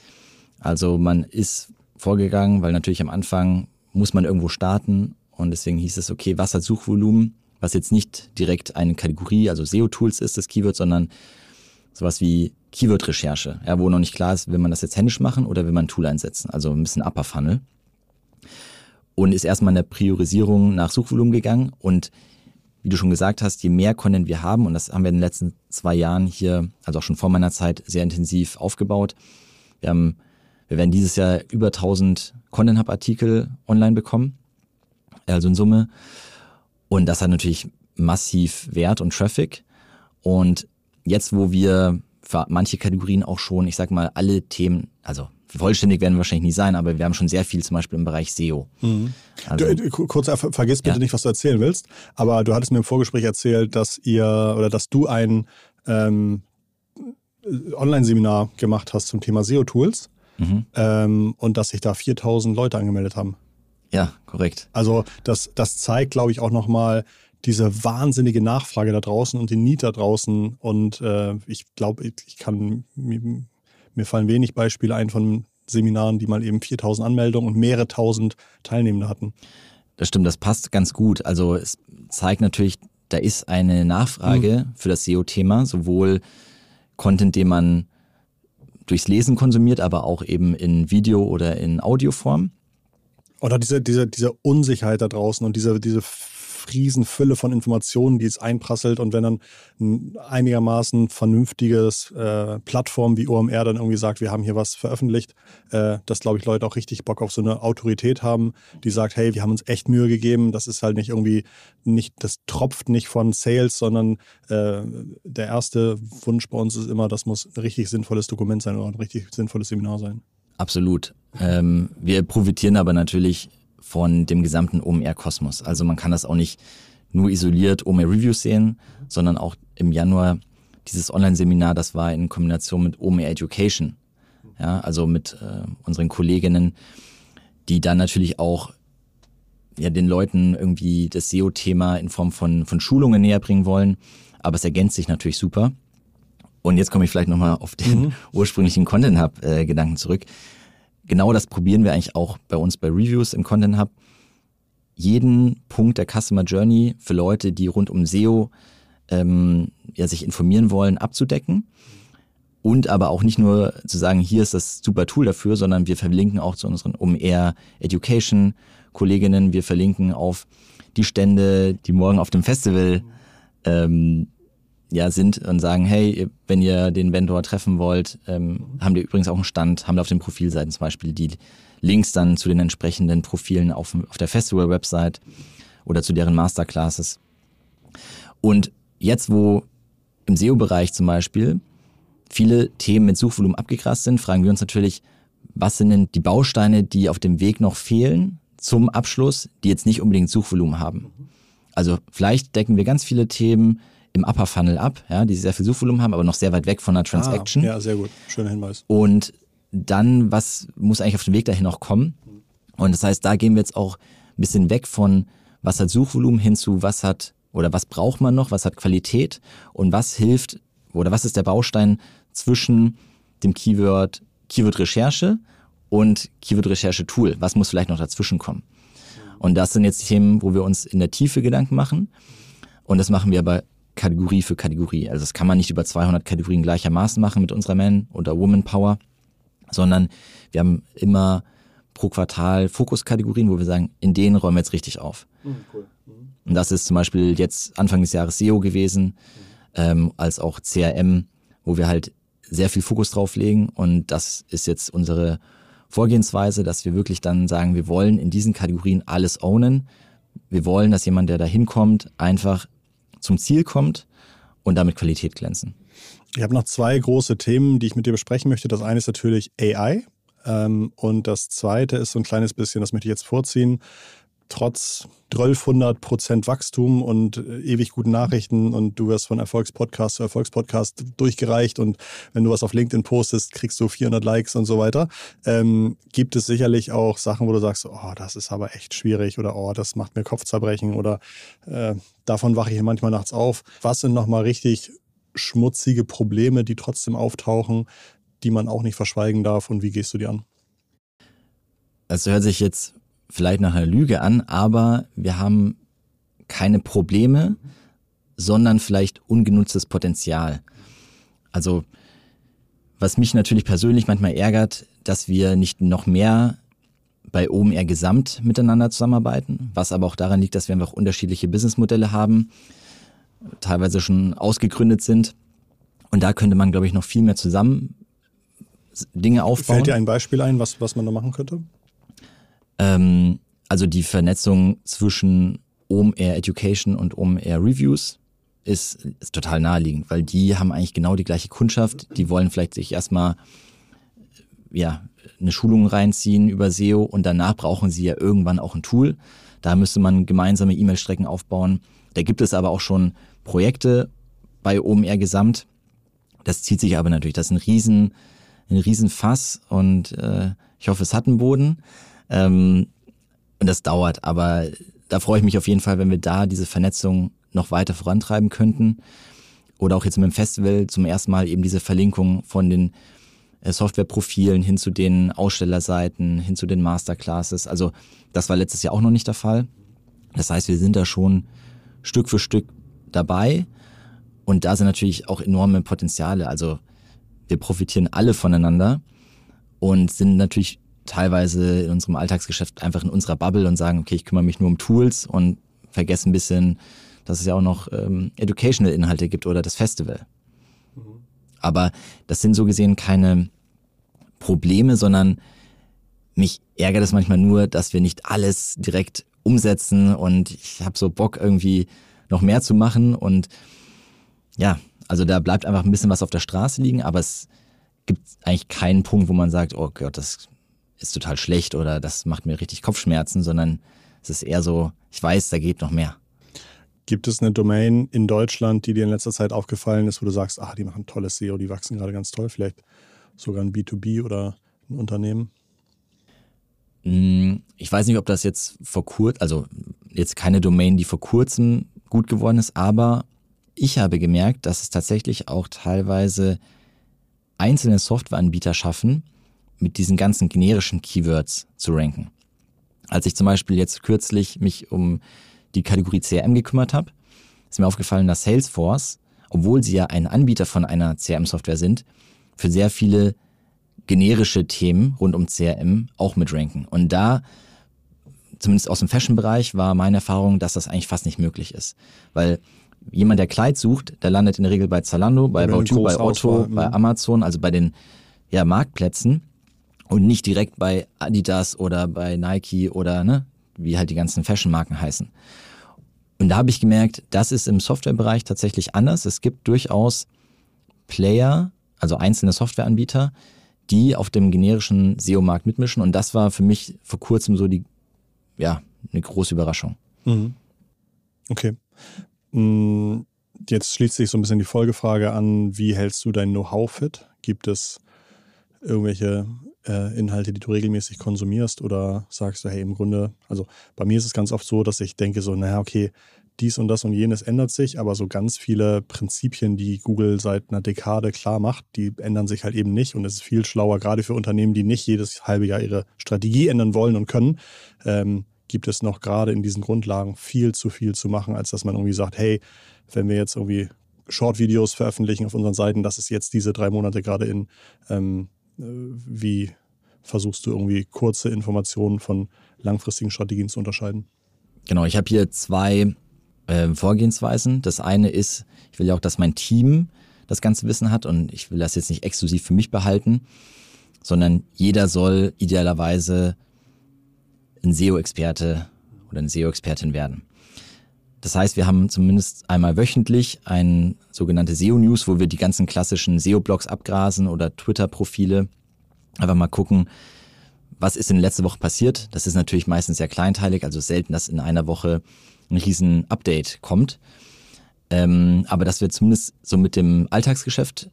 Also man ist vorgegangen, weil natürlich am Anfang muss man irgendwo starten und deswegen hieß es, okay, was hat Suchvolumen, was jetzt nicht direkt eine Kategorie, also SEO-Tools ist das Keyword, sondern sowas wie Keyword-Recherche, ja, wo noch nicht klar ist, will man das jetzt händisch machen oder will man ein Tool einsetzen, also ein bisschen Upper Funnel. Und ist erstmal in der Priorisierung nach Suchvolumen gegangen und wie du schon gesagt hast, je mehr Content wir haben, und das haben wir in den letzten zwei Jahren hier, also auch schon vor meiner Zeit, sehr intensiv aufgebaut. Wir haben, wir werden dieses Jahr über 1000 Content Hub Artikel online bekommen, also in Summe. Und das hat natürlich massiv Wert und Traffic. Und jetzt, wo wir für manche Kategorien auch schon, ich sag mal, alle Themen, also vollständig werden wir wahrscheinlich nie sein, aber wir haben schon sehr viel zum Beispiel im Bereich SEO.
Mhm. Also, du, kurz, vergiss bitte ja. nicht, was du erzählen willst, aber du hattest mir im Vorgespräch erzählt, dass ihr oder dass du ein ähm, Online-Seminar gemacht hast zum Thema SEO-Tools mhm. ähm, und dass sich da 4000 Leute angemeldet haben.
Ja, korrekt.
Also das, das zeigt, glaube ich, auch nochmal, diese wahnsinnige Nachfrage da draußen und den Need da draußen. Und äh, ich glaube, ich kann, mir, mir fallen wenig Beispiele ein von Seminaren, die mal eben 4000 Anmeldungen und mehrere tausend Teilnehmende hatten.
Das stimmt, das passt ganz gut. Also es zeigt natürlich, da ist eine Nachfrage mhm. für das SEO-Thema, sowohl Content, den man durchs Lesen konsumiert, aber auch eben in Video- oder in Audioform.
Oder diese, diese, diese Unsicherheit da draußen und diese, diese Riesenfülle von Informationen, die jetzt einprasselt und wenn dann ein einigermaßen vernünftiges äh, Plattform wie OMR dann irgendwie sagt, wir haben hier was veröffentlicht, äh, dass glaube ich Leute auch richtig Bock auf so eine Autorität haben, die sagt, hey, wir haben uns echt Mühe gegeben, das ist halt nicht irgendwie nicht, das tropft nicht von Sales, sondern äh, der erste Wunsch bei uns ist immer, das muss ein richtig sinnvolles Dokument sein oder ein richtig sinnvolles Seminar sein.
Absolut. Ähm, wir profitieren aber natürlich von dem gesamten OMR-Kosmos. Also man kann das auch nicht nur isoliert OMR-Reviews sehen, sondern auch im Januar dieses Online-Seminar, das war in Kombination mit OMR Education. Ja, also mit äh, unseren Kolleginnen, die dann natürlich auch ja, den Leuten irgendwie das SEO-Thema in Form von, von Schulungen näher bringen wollen. Aber es ergänzt sich natürlich super. Und jetzt komme ich vielleicht nochmal auf den mhm. ursprünglichen Content Hub-Gedanken äh, zurück genau das probieren wir eigentlich auch bei uns bei Reviews im Content Hub. Jeden Punkt der Customer Journey für Leute, die rund um SEO ähm, ja, sich informieren wollen, abzudecken. Und aber auch nicht nur zu sagen, hier ist das super Tool dafür, sondern wir verlinken auch zu unseren OMR Education Kolleginnen. Wir verlinken auf die Stände, die morgen auf dem Festival ähm, ja, sind und sagen, hey, wenn ihr den Vendor treffen wollt, ähm, haben die übrigens auch einen Stand, haben da auf den Profilseiten zum Beispiel die Links dann zu den entsprechenden Profilen auf, auf der Festival-Website oder zu deren Masterclasses. Und jetzt, wo im SEO-Bereich zum Beispiel viele Themen mit Suchvolumen abgegrast sind, fragen wir uns natürlich, was sind denn die Bausteine, die auf dem Weg noch fehlen zum Abschluss, die jetzt nicht unbedingt Suchvolumen haben. Also vielleicht decken wir ganz viele Themen im Upper Funnel ab, ja, die sehr viel Suchvolumen haben, aber noch sehr weit weg von einer Transaction.
Ah, ja, sehr gut. Schöner Hinweis.
Und dann, was muss eigentlich auf dem Weg dahin noch kommen? Und das heißt, da gehen wir jetzt auch ein bisschen weg von, was hat Suchvolumen hin zu, was hat oder was braucht man noch, was hat Qualität und was hilft oder was ist der Baustein zwischen dem Keyword Keyword-Recherche und Keyword-Recherche-Tool. Was muss vielleicht noch dazwischen kommen? Und das sind jetzt die Themen, wo wir uns in der Tiefe Gedanken machen. Und das machen wir aber Kategorie für Kategorie. Also das kann man nicht über 200 Kategorien gleichermaßen machen mit unserer Man- oder Woman Power, sondern wir haben immer pro Quartal Fokuskategorien, wo wir sagen, in denen räumen wir jetzt richtig auf. Mhm, cool. mhm. Und das ist zum Beispiel jetzt Anfang des Jahres SEO gewesen, mhm. ähm, als auch CRM, wo wir halt sehr viel Fokus drauf legen. Und das ist jetzt unsere Vorgehensweise, dass wir wirklich dann sagen, wir wollen in diesen Kategorien alles ownen. Wir wollen, dass jemand, der da hinkommt, einfach zum Ziel kommt und damit Qualität glänzen.
Ich habe noch zwei große Themen, die ich mit dir besprechen möchte. Das eine ist natürlich AI ähm, und das zweite ist so ein kleines bisschen, das möchte ich jetzt vorziehen, trotz 1200 Prozent Wachstum und äh, ewig guten Nachrichten und du wirst von Erfolgspodcast zu Erfolgspodcast durchgereicht und wenn du was auf LinkedIn postest, kriegst du 400 Likes und so weiter. Ähm, gibt es sicherlich auch Sachen, wo du sagst, oh, das ist aber echt schwierig oder oh, das macht mir Kopfzerbrechen oder äh, davon wache ich manchmal nachts auf. Was sind nochmal richtig schmutzige Probleme, die trotzdem auftauchen, die man auch nicht verschweigen darf und wie gehst du die an?
Das hört sich jetzt vielleicht nach einer Lüge an, aber wir haben keine Probleme, sondern vielleicht ungenutztes Potenzial. Also was mich natürlich persönlich manchmal ärgert, dass wir nicht noch mehr bei OMR Gesamt miteinander zusammenarbeiten, was aber auch daran liegt, dass wir einfach unterschiedliche Businessmodelle haben, teilweise schon ausgegründet sind. Und da könnte man, glaube ich, noch viel mehr zusammen Dinge aufbauen.
Fällt dir ein Beispiel ein, was, was man da machen könnte?
Ähm, also die Vernetzung zwischen OMR Education und OMR Reviews ist, ist total naheliegend, weil die haben eigentlich genau die gleiche Kundschaft. Die wollen vielleicht sich erstmal ja, eine Schulung reinziehen über SEO und danach brauchen sie ja irgendwann auch ein Tool. Da müsste man gemeinsame E-Mail-Strecken aufbauen. Da gibt es aber auch schon Projekte bei OMR Gesamt. Das zieht sich aber natürlich. Das ist ein riesen, ein riesen Fass und äh, ich hoffe, es hat einen Boden. Ähm, und das dauert, aber da freue ich mich auf jeden Fall, wenn wir da diese Vernetzung noch weiter vorantreiben könnten. Oder auch jetzt mit dem Festival zum ersten Mal eben diese Verlinkung von den äh, Softwareprofilen hin zu den Ausstellerseiten, hin zu den Masterclasses. Also das war letztes Jahr auch noch nicht der Fall. Das heißt, wir sind da schon Stück für Stück dabei. Und da sind natürlich auch enorme Potenziale. Also wir profitieren alle voneinander und sind natürlich teilweise in unserem Alltagsgeschäft einfach in unserer Bubble und sagen, okay, ich kümmere mich nur um Tools und vergesse ein bisschen, dass es ja auch noch ähm, educational Inhalte gibt oder das Festival. Mhm. Aber das sind so gesehen keine Probleme, sondern mich ärgert es manchmal nur, dass wir nicht alles direkt umsetzen und ich habe so Bock irgendwie noch mehr zu machen und ja, also da bleibt einfach ein bisschen was auf der Straße liegen, aber es gibt eigentlich keinen Punkt, wo man sagt, oh Gott, das ist total schlecht oder das macht mir richtig Kopfschmerzen, sondern es ist eher so, ich weiß, da geht noch mehr.
Gibt es eine Domain in Deutschland, die dir in letzter Zeit aufgefallen ist, wo du sagst, ach, die machen tolles SEO, die wachsen gerade ganz toll, vielleicht sogar ein B2B oder ein Unternehmen?
Hm, ich weiß nicht, ob das jetzt vor kurzem, also jetzt keine Domain, die vor kurzem gut geworden ist, aber ich habe gemerkt, dass es tatsächlich auch teilweise einzelne Softwareanbieter schaffen, mit diesen ganzen generischen Keywords zu ranken. Als ich zum Beispiel jetzt kürzlich mich um die Kategorie CRM gekümmert habe, ist mir aufgefallen, dass Salesforce, obwohl sie ja ein Anbieter von einer CRM-Software sind, für sehr viele generische Themen rund um CRM auch mit ranken. Und da, zumindest aus dem Fashion-Bereich, war meine Erfahrung, dass das eigentlich fast nicht möglich ist. Weil jemand, der Kleid sucht, der landet in der Regel bei Zalando, bei Bautu, bei Otto,
Auswahl,
bei. Amazon, also bei den ja, Marktplätzen und nicht direkt bei Adidas oder bei Nike oder ne, wie halt die ganzen Fashion-Marken heißen. Und da habe ich gemerkt, das ist im Softwarebereich tatsächlich anders. Es gibt durchaus Player, also einzelne Softwareanbieter, die auf dem generischen SEO-Markt mitmischen. Und das war für mich vor kurzem so die, ja, eine große Überraschung.
Mhm. Okay. Mm, Jetzt schließt sich so ein bisschen die Folgefrage an, wie hältst du dein Know-how fit? Gibt es irgendwelche äh, Inhalte, die du regelmäßig konsumierst oder sagst du, hey, im Grunde, also bei mir ist es ganz oft so, dass ich denke so, naja, okay, dies und das und jenes ändert sich, aber so ganz viele Prinzipien, die Google seit einer Dekade klar macht, die ändern sich halt eben nicht und es ist viel schlauer, gerade für Unternehmen, die nicht jedes halbe Jahr ihre Strategie ändern wollen und können, ähm, gibt es noch gerade in diesen Grundlagen viel zu viel zu machen, als dass man irgendwie sagt, hey, wenn wir jetzt irgendwie Short-Videos veröffentlichen auf unseren Seiten, das ist jetzt diese drei Monate gerade in, ähm, äh, wie versuchst du irgendwie kurze Informationen von langfristigen Strategien zu unterscheiden?
Genau, ich habe hier zwei äh, Vorgehensweisen. Das eine ist, ich will ja auch, dass mein Team das ganze Wissen hat und ich will das jetzt nicht exklusiv für mich behalten, sondern jeder soll idealerweise ein SEO-Experte oder eine SEO-Expertin werden. Das heißt, wir haben zumindest einmal wöchentlich ein sogenannte SEO-News, wo wir die ganzen klassischen SEO-Blogs abgrasen oder Twitter-Profile. Einfach mal gucken, was ist in der letzten Woche passiert. Das ist natürlich meistens sehr kleinteilig, also selten, dass in einer Woche ein riesen Update kommt. Ähm, aber dass wir zumindest so mit dem Alltagsgeschäft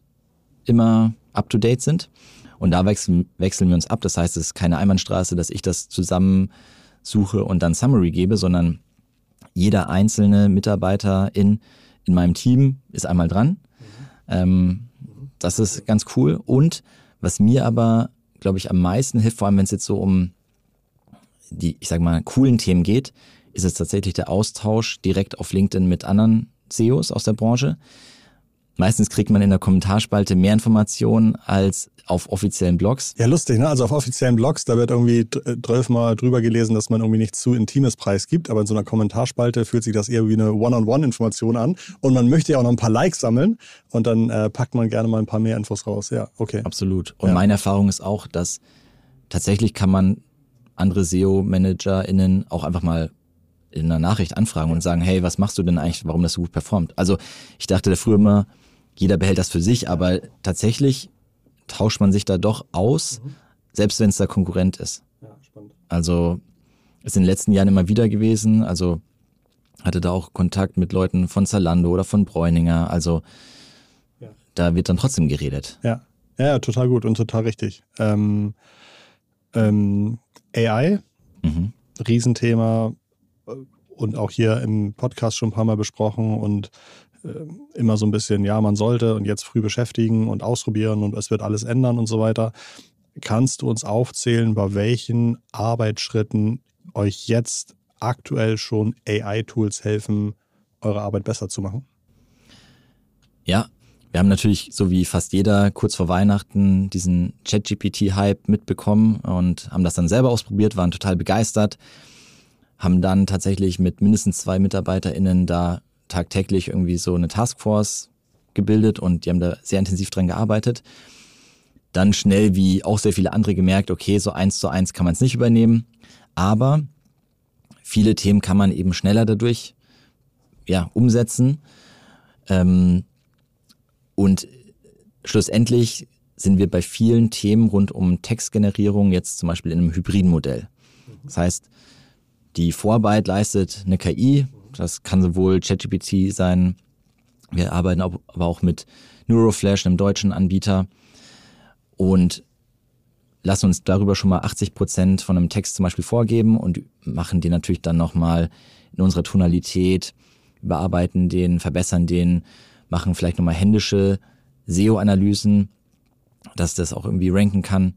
immer up-to-date sind. Und da wechseln, wechseln wir uns ab. Das heißt, es ist keine Einbahnstraße, dass ich das zusammensuche und dann Summary gebe, sondern jeder einzelne Mitarbeiter in, in meinem Team ist einmal dran. Ähm, das ist ganz cool. Und was mir aber, glaube ich, am meisten hilft, vor allem wenn es jetzt so um die, ich sag mal, coolen Themen geht, ist es tatsächlich der Austausch direkt auf LinkedIn mit anderen CEOs aus der Branche. Meistens kriegt man in der Kommentarspalte mehr Informationen als auf offiziellen Blogs.
Ja, lustig, ne? Also auf offiziellen Blogs, da wird irgendwie zwölfmal drüber gelesen, dass man irgendwie nichts zu Intimes preisgibt, aber in so einer Kommentarspalte fühlt sich das eher wie eine One-on-One-Information an. Und man möchte ja auch noch ein paar Likes sammeln und dann äh, packt man gerne mal ein paar mehr Infos raus. Ja, okay.
Absolut. Und
Ja.
meine Erfahrung ist auch, dass tatsächlich kann man andere SEO-ManagerInnen auch einfach mal in einer Nachricht anfragen und sagen, hey, was machst du denn eigentlich, warum das so gut performt? Also ich dachte früher immer, jeder behält das für sich, aber tatsächlich tauscht man sich da doch aus, selbst wenn es der Konkurrent ist.
Ja, spannend.
Also ist in den letzten Jahren immer wieder gewesen. Also hatte da auch Kontakt mit Leuten von Zalando oder von Bräuninger. Also
Ja.
da wird dann trotzdem geredet.
Ja. ja, total gut und total richtig. Ähm, ähm, AI,
Mhm.
Riesenthema äh, und auch hier im Podcast schon ein paar Mal besprochen und immer so ein bisschen, ja, man sollte und jetzt früh beschäftigen und ausprobieren und es wird alles ändern und so weiter. Kannst du uns aufzählen, bei welchen Arbeitsschritten euch jetzt aktuell schon AI-Tools helfen, eure Arbeit besser zu machen?
Ja, wir haben natürlich, so wie fast jeder, kurz vor Weihnachten diesen ChatGPT-Hype mitbekommen und haben das dann selber ausprobiert, waren total begeistert, haben dann tatsächlich mit mindestens zwei MitarbeiterInnen da tagtäglich irgendwie so eine Taskforce gebildet und die haben da sehr intensiv dran gearbeitet. Dann schnell, wie auch sehr viele andere, gemerkt, okay, so eins zu eins kann man es nicht übernehmen, aber viele Themen kann man eben schneller dadurch ja, umsetzen. Ähm, und schlussendlich sind wir bei vielen Themen rund um Textgenerierung jetzt zum Beispiel in einem hybriden Modell. Das heißt, die Vorarbeit leistet eine KI, das kann sowohl ChatGPT sein, wir arbeiten aber auch mit Neuroflash, einem deutschen Anbieter und lassen uns darüber schon mal 80 Prozent von einem Text zum Beispiel vorgeben und machen den natürlich dann nochmal in unserer Tonalität, überarbeiten den, verbessern den, machen vielleicht nochmal händische SEO-Analysen, dass das auch irgendwie ranken kann.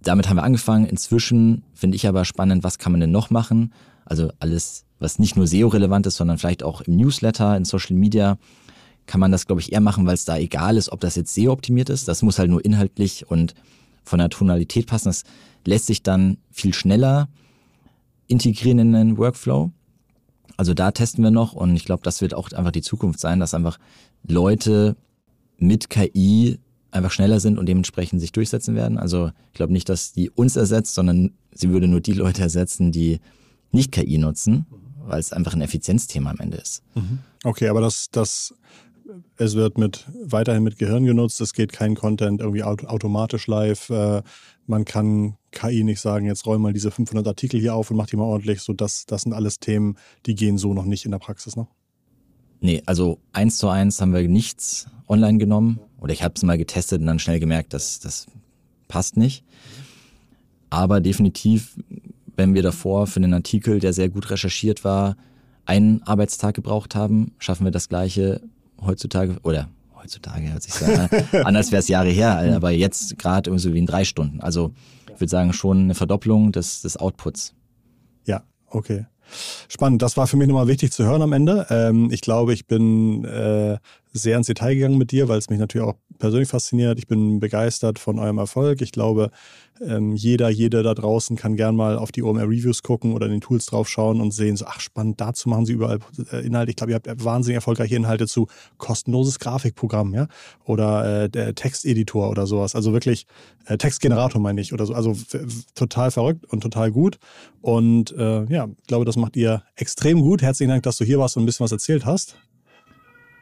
Damit haben wir angefangen. Inzwischen finde ich aber spannend, was kann man denn noch machen? Also alles, was nicht nur SEO-relevant ist, sondern vielleicht auch im Newsletter, in Social Media, kann man das, glaube ich, eher machen, weil es da egal ist, ob das jetzt SEO-optimiert ist. Das muss halt nur inhaltlich und von der Tonalität passen. Das lässt sich dann viel schneller integrieren in den Workflow. Also da testen wir noch und ich glaube, das wird auch einfach die Zukunft sein, dass einfach Leute mit KI einfach schneller sind und dementsprechend sich durchsetzen werden. Also ich glaube nicht, dass die uns ersetzt, sondern sie würde nur die Leute ersetzen, die nicht KI nutzen, weil es einfach ein Effizienzthema am Ende ist.
Mhm. Okay, aber das, das, es wird mit, weiterhin mit Gehirn genutzt, es geht kein Content irgendwie automatisch live. Äh, man kann KI nicht sagen, jetzt räum mal diese 500 Artikel hier auf und mach die mal ordentlich. So, das, das sind alles Themen, die gehen so noch nicht in der Praxis, ne?
Nee, also eins zu eins haben wir nichts online genommen. Oder ich habe es mal getestet und dann schnell gemerkt, dass das passt nicht. Aber definitiv, wenn wir davor für einen Artikel, der sehr gut recherchiert war, einen Arbeitstag gebraucht haben, schaffen wir das gleiche heutzutage oder heutzutage hört sich so an, anders wäre es Jahre her, aber jetzt gerade so wie in drei Stunden. Also ich würde sagen schon eine Verdopplung des, des Outputs.
Ja, okay. Spannend. Das war für mich nochmal wichtig zu hören am Ende. Ähm, ich glaube, ich bin äh, sehr ins Detail gegangen mit dir, weil es mich natürlich auch persönlich fasziniert. Ich bin begeistert von eurem Erfolg. Ich glaube, ähm, jeder, jede da draußen kann gern mal auf die OMR Reviews gucken oder in den Tools drauf schauen und sehen, so, ach spannend, dazu machen sie überall äh, Inhalte. Ich glaube, ihr habt wahnsinnig erfolgreiche Inhalte zu kostenloses Grafikprogramm, ja, oder äh, Texteditor oder sowas. Also wirklich äh, Textgenerator meine ich oder so. Also total verrückt und total gut. Und äh, ja, ich glaube, das macht ihr extrem gut. Herzlichen Dank, dass du hier warst und ein bisschen was erzählt hast.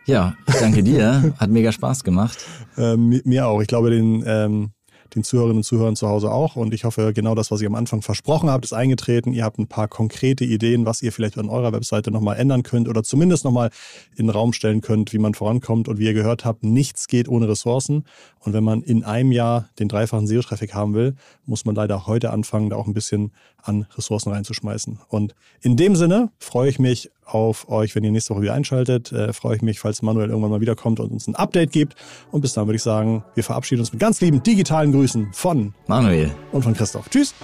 Ja, ich danke dir. Hat mega Spaß gemacht.
Ähm, mir auch. Ich glaube, den, ähm, den Zuhörerinnen und Zuhörern zu Hause auch. Und ich hoffe, genau das, was ich am Anfang versprochen habe, ist eingetreten. Ihr habt ein paar konkrete Ideen, was ihr vielleicht an eurer Webseite nochmal ändern könnt oder zumindest nochmal in den Raum stellen könnt, wie man vorankommt. Und wie ihr gehört habt, nichts geht ohne Ressourcen. Und wenn man in einem Jahr den dreifachen SEO-Traffic haben will, muss man leider heute anfangen, da auch ein bisschen an Ressourcen reinzuschmeißen. Und in dem Sinne freue ich mich auf euch, wenn ihr nächste Woche wieder einschaltet. Äh, freue ich mich, falls Manuel irgendwann mal wiederkommt und uns ein Update gibt. Und bis dann würde ich sagen, wir verabschieden uns mit ganz lieben digitalen Grüßen von
Manuel
und von Christoph. Tschüss.